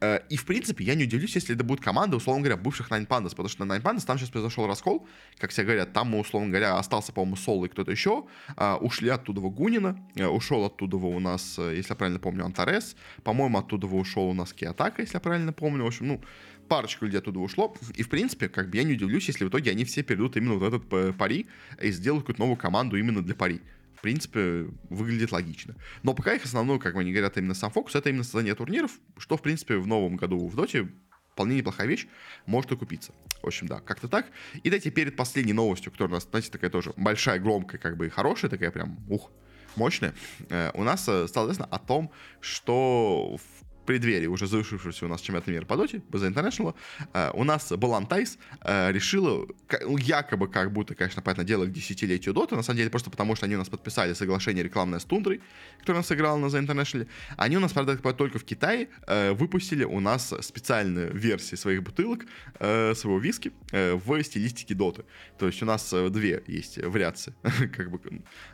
A: Э, и, в принципе, я не удивлюсь, если это будет команда, условно говоря, бывших Nine Pandas, потому что на Nine Pandas там сейчас произошел раскол, как все говорят, там, условно говоря, остался, по-моему, Соло и кто-то еще, а, ушли оттуда Гунма, э, ушел оттуда у нас, э, если я правильно помню, Антарес, по-моему, оттуда ушел у нас Kiritych, если я правильно помню, в общем, ну, парочка людей оттуда ушло, и, в принципе, как бы я не удивлюсь, если в итоге они все перейдут именно вот этот пари и сделают какую-то новую команду именно для пари в принципе, выглядит логично. Но пока их основной, как они говорят, именно сам фокус, это именно создание турниров, что, в принципе, в новом году в Доте вполне неплохая вещь, может окупиться. В общем, да, как-то так. И дайте перед последней новостью, которая у нас, знаете, такая тоже большая, громкая, как бы и хорошая, такая прям, ух, мощная, э, у нас э, стало известно о том, что в преддверии уже завершившегося у нас чемпионата мира по доте, BZ International, э, у нас Балантайс э, решила, ну, якобы как будто, конечно, понятное дело, к десятилетию доты, на самом деле просто потому, что они у нас подписали соглашение рекламное с Тундрой, у нас сыграла на The International. Они у нас, правда, только в Китае э, выпустили у нас специальные версии своих бутылок, своего виски в стилистике доты. То есть у нас две есть вариации [LAUGHS] как бы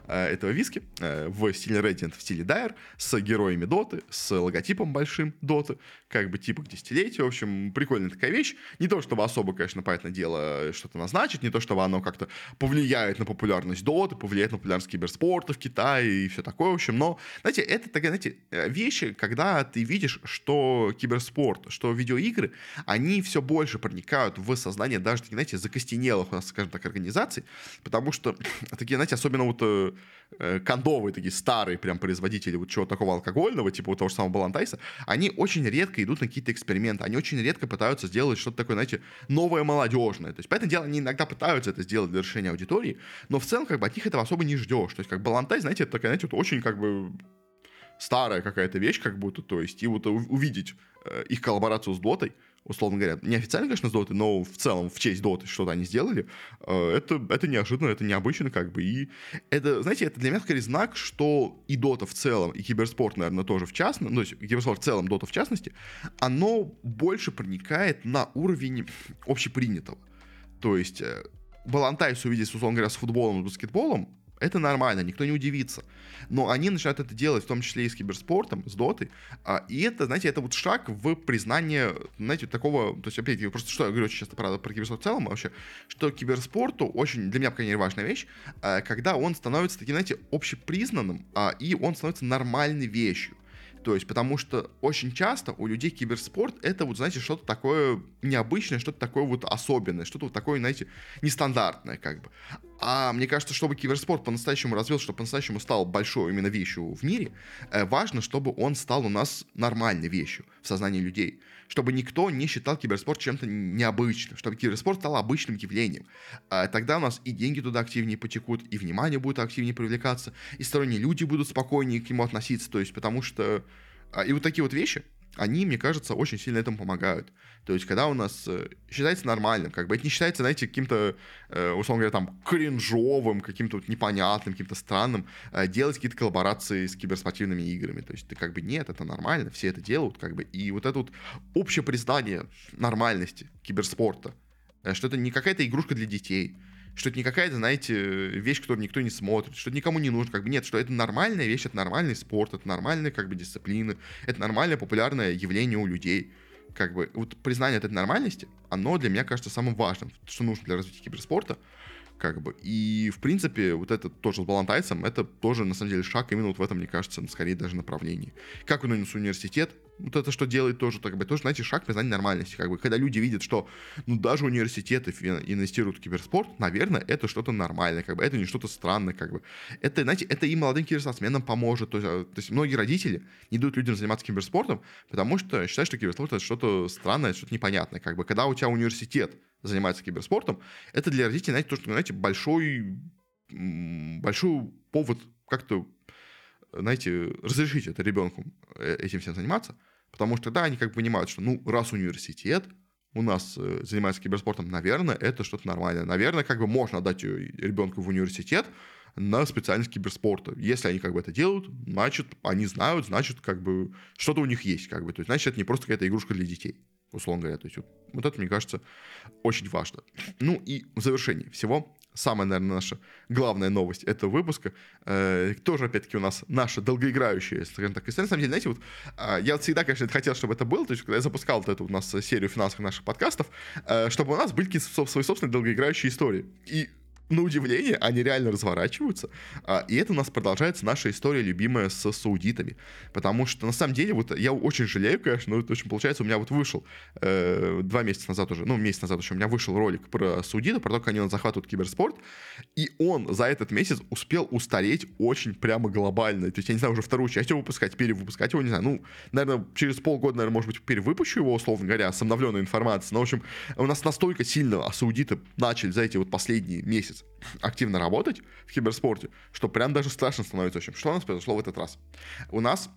A: этого виски в стиле Radiant, в стиле Dire, с героями доты, с логотипом большим, небольшим доты, как бы типа к десятилетию. В общем, прикольная такая вещь. Не то, чтобы особо, конечно, понятное дело, что-то назначит, не то, чтобы оно как-то повлияет на популярность доты, повлияет на популярность киберспорта в Китае и все такое, в общем. Но, знаете, это такая, знаете, э, вещи, когда ты видишь, что киберспорт, что видеоигры, они все больше проникают в сознание даже, знаете, закостенелых у нас, скажем так, организаций, потому что [CLEARS THROAT] такие, знаете, особенно вот э, э, кондовые такие старые прям производители вот чего такого алкогольного, типа вот того же самого Балантайса, они очень редко идут на какие-то эксперименты, они очень редко пытаются сделать что-то такое, знаете, новое молодежное. То есть, поэтому дело, они иногда пытаются это сделать для решения аудитории, но в целом как бы от них этого особо не ждешь. То есть, как Балантай, знаете, это такая, знаете, вот очень как бы старая какая-то вещь, как будто, то есть, и вот увидеть э, их коллаборацию с Дотой, условно говоря, не официально, конечно, с Доты, но в целом в честь Доты что-то они сделали, э, это, это неожиданно, это необычно, как бы, и это, знаете, это для меня скорее знак, что и Дота в целом, и киберспорт, наверное, тоже в частности, ну, то есть киберспорт в целом, Дота в частности, оно больше проникает на уровень общепринятого. То есть э, Балантайс увидеть, условно говоря, с футболом и баскетболом, это нормально, никто не удивится. Но они начинают это делать, в том числе и с киберспортом, с дотой. А, и это, знаете, это вот шаг в признание, знаете, такого... То есть, опять, просто что я говорю очень часто про, про киберспорт в целом вообще, что киберспорту очень, для меня, по крайней мере, важная вещь, а, когда он становится таким, знаете, общепризнанным, а, и он становится нормальной вещью. То есть, потому что очень часто у людей киберспорт это вот, знаете, что-то такое необычное, что-то такое вот особенное, что-то вот такое, знаете, нестандартное как бы. А мне кажется, чтобы киберспорт по-настоящему развился, чтобы по-настоящему стал большой именно вещью в мире, э, важно, чтобы он стал у нас нормальной вещью в сознании людей. Чтобы никто не считал киберспорт чем-то необычным, чтобы киберспорт стал обычным явлением. А тогда у нас и деньги туда активнее потекут, и внимание будет активнее привлекаться, и сторонние люди будут спокойнее к нему относиться, то есть потому что... А, и вот такие вот вещи, они, мне кажется, очень сильно этому помогают. То есть, когда у нас э, считается нормальным, как бы это не считается, знаете, каким-то, э, условно говоря, там, кринжовым, каким-то вот непонятным, каким-то странным, э, делать какие-то коллаборации с киберспортивными играми. То есть, ты как бы нет, это нормально, все это делают, как бы. И вот это вот общее признание нормальности киберспорта, что это не какая-то игрушка для детей, что это не какая-то, знаете, вещь, которую никто не смотрит, что это никому не нужно, как бы нет, что это нормальная вещь, это нормальный спорт, это нормальная как бы дисциплина, это нормальное популярное явление у людей. Как бы вот признание этой нормальности, оно для меня кажется самым важным, что нужно для развития киберспорта, как бы. И, в принципе, вот это тоже с балантайцем, это тоже, на самом деле, шаг именно вот в этом, мне кажется, скорее даже направлении. Как у нас университет, вот это что делает тоже, так бы, тоже, знаете, шаг признания нормальности. Как бы, когда люди видят, что, ну, даже университеты инвестируют в киберспорт, наверное, это что-то нормальное, как бы, это не что-то странное, как бы. Это, знаете, это и молодым киберспортсменам поможет. То есть, а, то есть многие родители не дают людям заниматься киберспортом, потому что считают, что киберспорт это что-то странное, что-то непонятное. Как бы, когда у тебя университет занимается киберспортом, это для родителей, знаете, то, что, знаете, большой, большой повод как-то знаете, разрешить это ребенку э, этим всем заниматься, потому что тогда они как бы понимают, что, ну, раз университет у нас э, занимается киберспортом, наверное, это что-то нормальное. Наверное, как бы можно отдать ребенку в университет на специальность киберспорта. Если они как бы это делают, значит, они знают, значит, как бы что-то у них есть, как бы. То есть, значит, это не просто какая-то игрушка для детей, условно говоря. То есть, вот, вот это, мне кажется, очень важно. Ну и в завершении всего самая, наверное, наша главная новость этого выпуска. Э, тоже, опять-таки, у нас наша долгоиграющая, скажем так, история. На самом деле, знаете, вот э, я всегда, конечно, хотел, чтобы это было, то есть, когда я запускал вот эту у нас серию финансовых наших подкастов, э, чтобы у нас были свои собственные долгоиграющие истории. И на удивление, они реально разворачиваются. А, и это у нас продолжается наша история любимая с саудитами. Потому что, на самом деле, вот я очень жалею, конечно, но это очень получается, у меня вот вышел э, два месяца назад уже, ну, месяц назад еще у меня вышел ролик про саудитов, про то, как они захватывают киберспорт, и он за этот месяц успел устареть очень прямо глобально. То есть, я не знаю, уже вторую часть его выпускать, перевыпускать его, не знаю, ну, наверное, через полгода, наверное, может быть, перевыпущу его, условно говоря, с обновленной информацией. Но, в общем, у нас настолько сильно саудиты начали за эти вот последние месяцы месяц активно работать в киберспорте, что прям даже страшно становится. Общем, что у нас произошло в этот раз? У нас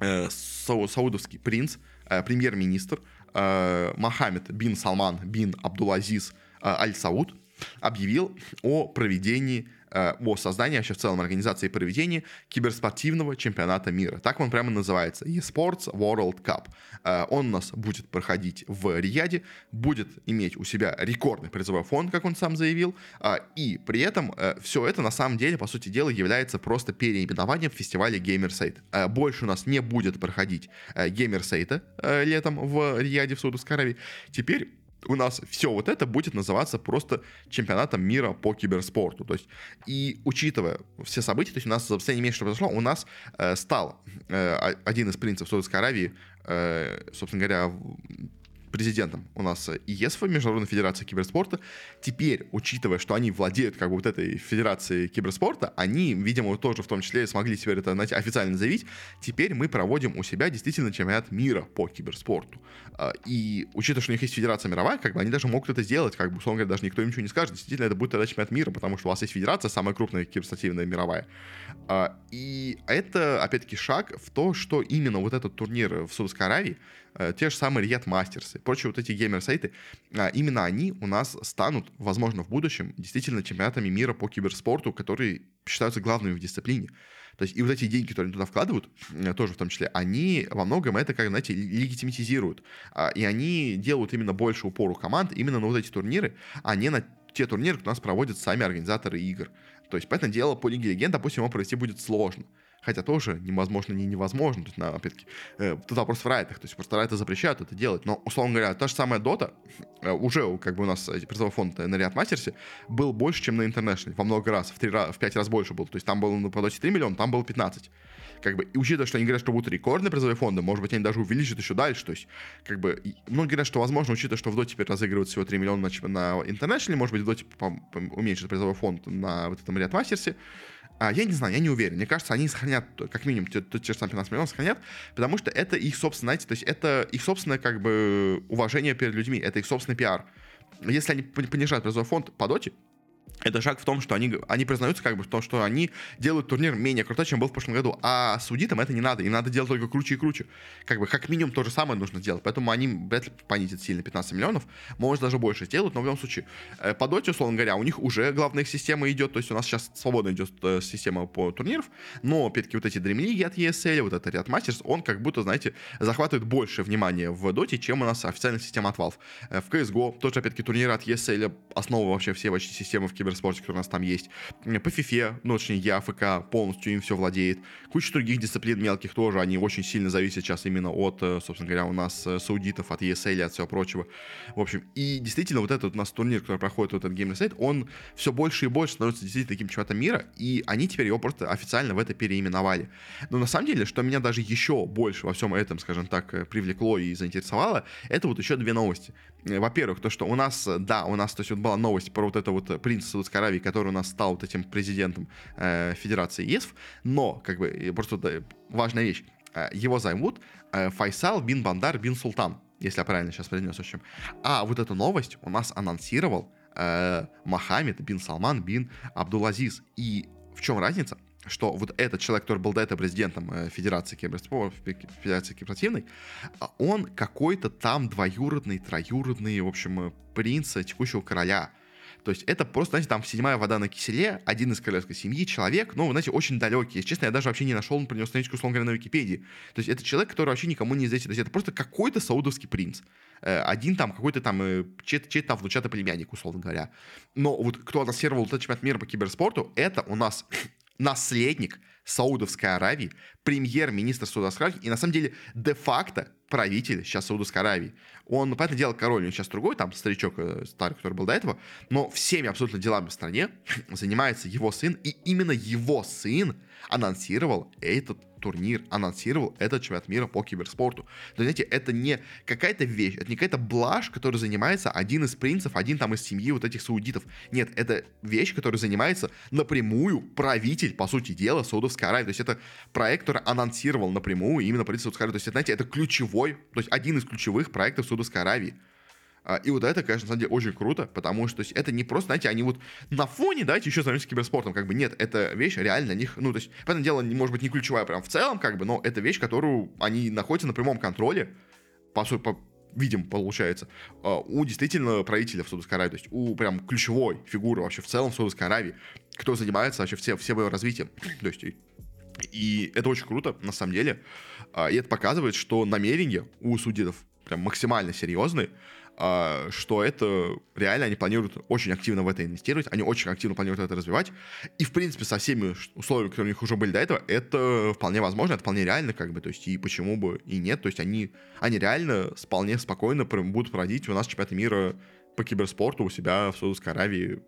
A: э, сау саудовский принц, э, премьер-министр э, Мохаммед бин Салман бин Абдулазиз э, Аль-Сауд, объявил о проведении о создании вообще в целом организации проведения киберспортивного чемпионата мира. Так он прямо называется. eSports World Cup. Э, он у нас будет проходить в Рияде, будет иметь у себя рекордный призовой фонд, как он сам заявил, э, и при этом все это на самом деле, по сути дела, является просто переименованием фестиваля Gamersite. Больше у нас не будет проходить Gamersite летом в Рияде в Саудовской Аравии. Теперь у нас все вот это будет называться просто чемпионатом мира по киберспорту. То есть, и учитывая все события, то есть у нас за последние месяцы, что произошло, у нас э, стал э, один из принцев Саудовской Аравии, э, собственно говоря, президентом у нас ИЕСФ, Международная Федерация Киберспорта. Теперь, учитывая, что они владеют как бы вот этой Федерацией Киберспорта, они, видимо, тоже в том числе смогли теперь это официально заявить. Теперь мы проводим у себя действительно чемпионат мира по киберспорту. А, и учитывая, что у них есть Федерация мировая, как бы они даже могут это сделать, как бы, условно говоря, даже никто им ничего не скажет. Действительно, это будет тогда чемпионат мира, потому что у вас есть Федерация, самая крупная киберспортивная мировая. А, и это, опять-таки, шаг в то, что именно вот этот турнир в Саудовской Аравии, те же самые Riot Masters и прочие вот эти геймер-сайты, а, именно они у нас станут, возможно, в будущем действительно чемпионатами мира по киберспорту, которые считаются главными в дисциплине. То есть и вот эти деньги, которые они туда вкладывают, э, тоже в том числе, они во многом это, как, знаете, легитимизируют. А, и они делают именно больше упору команд именно на вот эти турниры, а не на те турниры, которые у нас проводят сами организаторы игр. То есть, поэтому дело, по Лиге Легенд, допустим, его провести будет сложно. Хотя тоже невозможно, не невозможно. То есть, на, опять-таки, э, тут вопрос в райтах. То есть, просто райты запрещают это делать. Но, условно говоря, та же самая Дота, э, уже как бы у нас призовой фонд на Риад Мастерсе был больше, чем на International. Во много раз, в, 3, в 5 раз больше был. То есть, там было на Доте 3 миллиона, там было 15 как бы, и учитывая, что они говорят, что будут рекордные призовые фонды, может быть, они даже увеличат еще дальше, то есть, как бы, многие говорят, что, возможно, учитывая, что в доте теперь разыгрывают всего 3 миллиона на, на International, может быть, в доте уменьшит призовой фонд на вот этом Риад Мастерсе, а, я не знаю, я не уверен. Мне кажется, они сохранят, как минимум, те, те же самые 15 миллионов сохранят, потому что это их собственное, знаете, то есть это их собственное, как бы, уважение перед людьми, это их собственный пиар. Если они понижают призовой фонд по доте, это шаг в том, что они, они признаются как бы в том, что они делают турнир менее крутой, чем был в прошлом году. А судитам это не надо. Им надо делать только круче и круче. Как бы как минимум то же самое нужно сделать. Поэтому они вряд ли понизят сильно 15 миллионов. Может даже больше сделают, но в любом случае. Э, по доте, условно говоря, у них уже главная их система идет. То есть у нас сейчас свободно идет э, система по турниров. Но, опять-таки, вот эти Dream League от ESL, вот это Riot Masters, он как будто, знаете, захватывает больше внимания в доте, чем у нас официальная система от Valve. Э, в CSGO тоже, опять-таки, турниры от ESL основа вообще всей почти системы в кибер киберспорте, который у нас там есть. По FIFA, ну, точнее, ЯФК полностью им все владеет. Куча других дисциплин мелких тоже, они очень сильно зависят сейчас именно от, э, собственно говоря, у нас э, саудитов, от ESL, от всего прочего. В общем, и действительно, вот этот у нас турнир, который проходит, вот этот Game Сайт, он все больше и больше становится действительно таким чемпионатом мира, и они теперь его просто официально в это переименовали. Но на самом деле, что меня даже еще больше во всем этом, скажем так, э, привлекло и заинтересовало, это вот еще две новости. Во-первых, то, что у нас, да, у нас, то есть вот была новость про вот это вот принца Саудовской Аравии, который у нас стал вот этим президентом э, Федерации ЕСФ, но, как бы, просто да, важная вещь, э, его займут э, Файсал бин Бандар бин Султан, если я правильно сейчас произнес, в общем. А вот эту новость у нас анонсировал э, Мохаммед бин Салман бин Абдулазиз. И в чем разница? что вот этот человек, который был до этого президентом э, Федерации Федерации киберспортивной, а он какой-то там двоюродный, троюродный, в общем, э, принц текущего короля. То есть это просто, знаете, там седьмая вода на киселе, один из королевской семьи, человек, ну, знаете, очень далекий. Если честно, я даже вообще не нашел про него страничку, условно говоря, на Википедии. То есть это человек, который вообще никому не известен. То есть это просто какой-то саудовский принц. Э, один там, какой-то там, э, чей-то, чей там внучатый племянник, условно говоря. Но вот кто анонсировал этот чемпионат мира по киберспорту, это у нас [LAUGHS] наследник Саудовской Аравии, премьер-министр Саудовской Аравии и, на самом деле, де-факто правитель сейчас Саудовской Аравии. Он, ну, понятное дело, король, он сейчас другой, там, старичок э, старый, который был до этого, но всеми абсолютно делами в стране [LAUGHS] занимается его сын, и именно его сын анонсировал этот турнир, анонсировал этот чемпионат мира по киберспорту. Но, знаете, это не какая-то вещь, это не какая-то блажь, которой занимается один из принцев, один там из семьи вот этих саудитов. Нет, это вещь, которой занимается напрямую правитель, по сути дела, Саудовской Аравии. То есть это проект, который анонсировал напрямую именно правительство Саудовской Аравии. То есть, знаете, это ключевой, то есть один из ключевых проектов Саудовской Аравии. А, и вот это, конечно, на самом деле очень круто, потому что то есть, это не просто, знаете, они вот на фоне, давайте еще займемся киберспортом, как бы нет, это вещь реально на них, ну, то есть, понятное дело, может быть, не ключевая прям в целом, как бы, но это вещь, которую они находятся на прямом контроле, по сути, по, видим, получается, а, у действительно правителя в Саудовской Аравии, то есть у прям ключевой фигуры вообще в целом в Саудовской Аравии, кто занимается вообще все, всем его развитием. То есть и это очень круто, на самом деле. А, и это показывает, что намерения у судьев прям максимально серьезные, а, что это реально они планируют очень активно в это инвестировать, они очень активно планируют это развивать. И, в принципе, со всеми условиями, которые у них уже были до этого, это вполне возможно, это вполне реально, как бы, то есть, и почему бы и нет, то есть, они, они реально вполне спокойно будут проводить у нас чемпионат мира по киберспорту у себя в Саудовской Аравии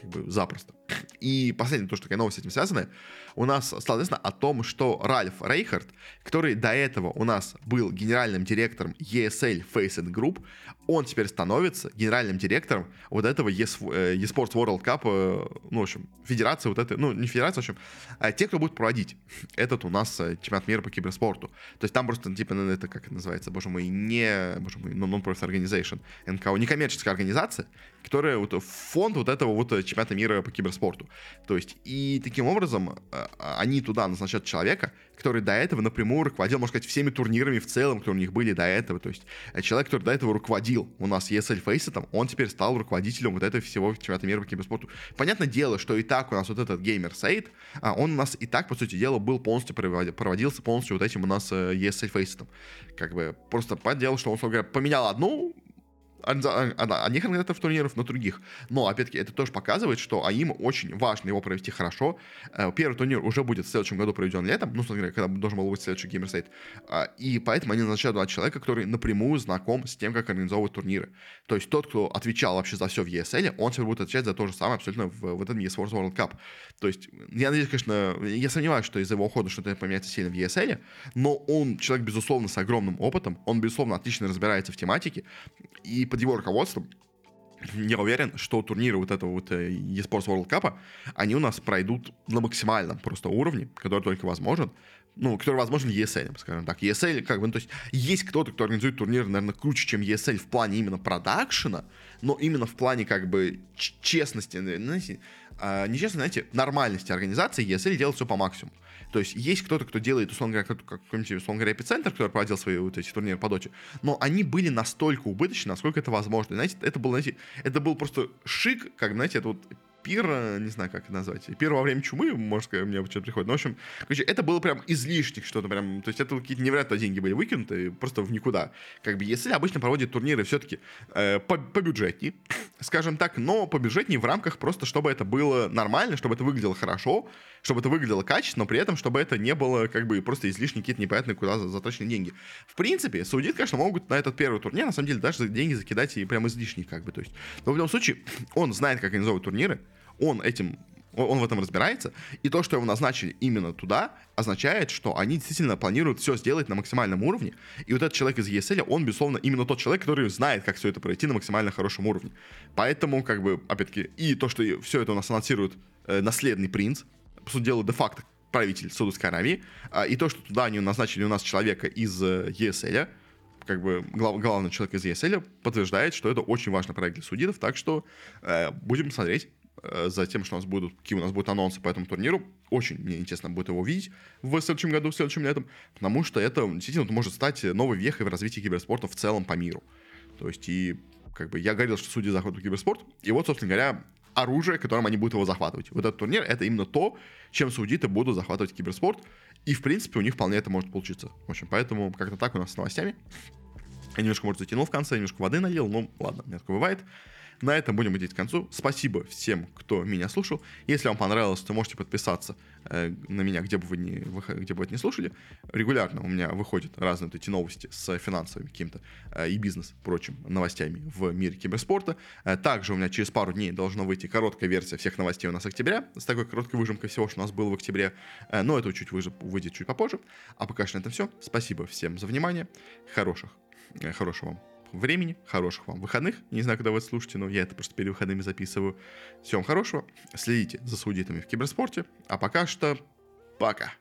A: как бы запросто. И последнее, то, что такая новость с этим связана, у нас стало известно о том, что Ральф Рейхард, который до этого у нас был генеральным директором ESL Faceit Group, он теперь становится генеральным директором вот этого э, eSports World Cup, э, ну, в общем, федерации вот этой, ну, не федерации, в общем, а те, кто будет проводить этот у нас э, чемпионат мира по киберспорту. То есть там просто, типа, ну, это как это называется, боже мой, не, боже мой, non-profit organization, НКО, некоммерческая организация, которая вот фонд вот этого вот чемпионата мира по киберспорту. То есть, и таким образом они туда назначают человека, который до этого напрямую руководил, можно сказать, всеми турнирами в целом, которые у них были до этого. То есть э, человек, который до этого руководил у нас ESL Faceit, он теперь стал руководителем вот этого всего чемпионата мира по киберспорту. Понятное дело, что и так у нас вот этот геймер Сейд, а, он у нас и так, по сути дела, был полностью проводился полностью вот этим у нас э, ESL Faceit. Как бы просто понятное дело, что он, говоря, поменял одну одних организаторов турниров на других. Но, опять-таки, это тоже показывает, что а им очень важно его провести хорошо. Э, первый турнир уже будет в следующем году проведен летом, ну, говоря, когда должен был быть следующий геймерсайт. И поэтому они назначают два человека, который напрямую знаком с тем, как организовывать турниры. То есть тот, кто отвечал вообще за все в ESL, он теперь будет отвечать за то же самое абсолютно в, в этом eSports World Cup. То есть, я надеюсь, конечно, я сомневаюсь, что из-за его ухода что-то поменяется сильно в ESL, но он человек, безусловно, с огромным опытом, он, безусловно, отлично разбирается в тематике, и под его руководством я уверен, что турниры вот этого вот э, eSports World Cup, они у нас пройдут на максимальном просто уровне, который только возможен, ну, который возможен ESL, скажем так. ESL, как бы, ну, то есть, есть кто-то, кто организует турнир, наверное, круче, чем ESL в плане именно продакшена, но именно в плане, как бы, честности, знаете, а, нечестно, знаете, нормальности организации ESL делает все по максимуму. То есть есть кто-то, кто делает, условно говоря, как, какой-нибудь, условно говоря, эпицентр, который проводил свои вот эти турниры по доте, но они были настолько убыточны, насколько это возможно. знаете, это был, знаете, это был просто шик, как, знаете, это вот пир, не знаю, как это назвать, пир во время чумы, может мне что-то приходит. Но, в общем, короче, это было прям излишних что-то прям, то есть это какие-то невероятные деньги были выкинуты просто в никуда. Как бы, если обычно проводят турниры все-таки э, по, по [COUGHS] скажем так, но по бюджетней в рамках просто, чтобы это было нормально, чтобы это выглядело хорошо, чтобы это выглядело качественно, но при этом, чтобы это не было как бы просто излишние какие-то непонятные куда затраченные деньги. В принципе, судит, конечно, могут на этот первый турнир, на самом деле, даже деньги закидать и прям излишние, как бы, то есть. Но в любом случае, [COUGHS] он знает, как организовывать турниры, он этим он в этом разбирается, и то, что его назначили именно туда, означает, что они действительно планируют все сделать на максимальном уровне, и вот этот человек из ESL, он, безусловно, именно тот человек, который знает, как все это пройти на максимально хорошем уровне. Поэтому, как бы, опять-таки, и то, что все это у нас анонсирует э, наследный принц, по сути дела, де-факто правитель Саудовской Аравии, э, и то, что туда они назначили у нас человека из э, ESL, как бы глав, главный человек из ESL, подтверждает, что это очень важный проект для судитов, так что э, будем смотреть за тем, что у нас будут, какие у нас будут анонсы по этому турниру. Очень мне интересно будет его увидеть в следующем году, в следующем летом, потому что это действительно может стать новой вехой в развитии киберспорта в целом по миру. То есть и как бы я говорил, что судьи захватывают киберспорт, и вот, собственно говоря, оружие, которым они будут его захватывать. Вот этот турнир — это именно то, чем судиты будут захватывать киберспорт, и, в принципе, у них вполне это может получиться. В общем, поэтому как-то так у нас с новостями. Я немножко, может, затянул в конце, немножко воды налил, но ладно, такое бывает. На этом будем идти к концу. Спасибо всем, кто меня слушал. Если вам понравилось, то можете подписаться э, на меня, где бы вы не, где бы вы не слушали. Регулярно у меня выходят разные вот эти новости с финансовыми каким-то э, и бизнес, прочим, новостями в мире киберспорта. Э, также у меня через пару дней должна выйти короткая версия всех новостей у нас октября, с такой короткой выжимкой всего, что у нас было в октябре. Э, но это чуть выйдет, выйдет чуть попозже. А пока что на это все. Спасибо всем за внимание. Хороших, э, хорошего вам времени, хороших вам выходных. Не знаю, когда вы это слушаете, но я это просто перед выходными записываю. Всем хорошего. Следите за судитами в киберспорте. А пока что пока.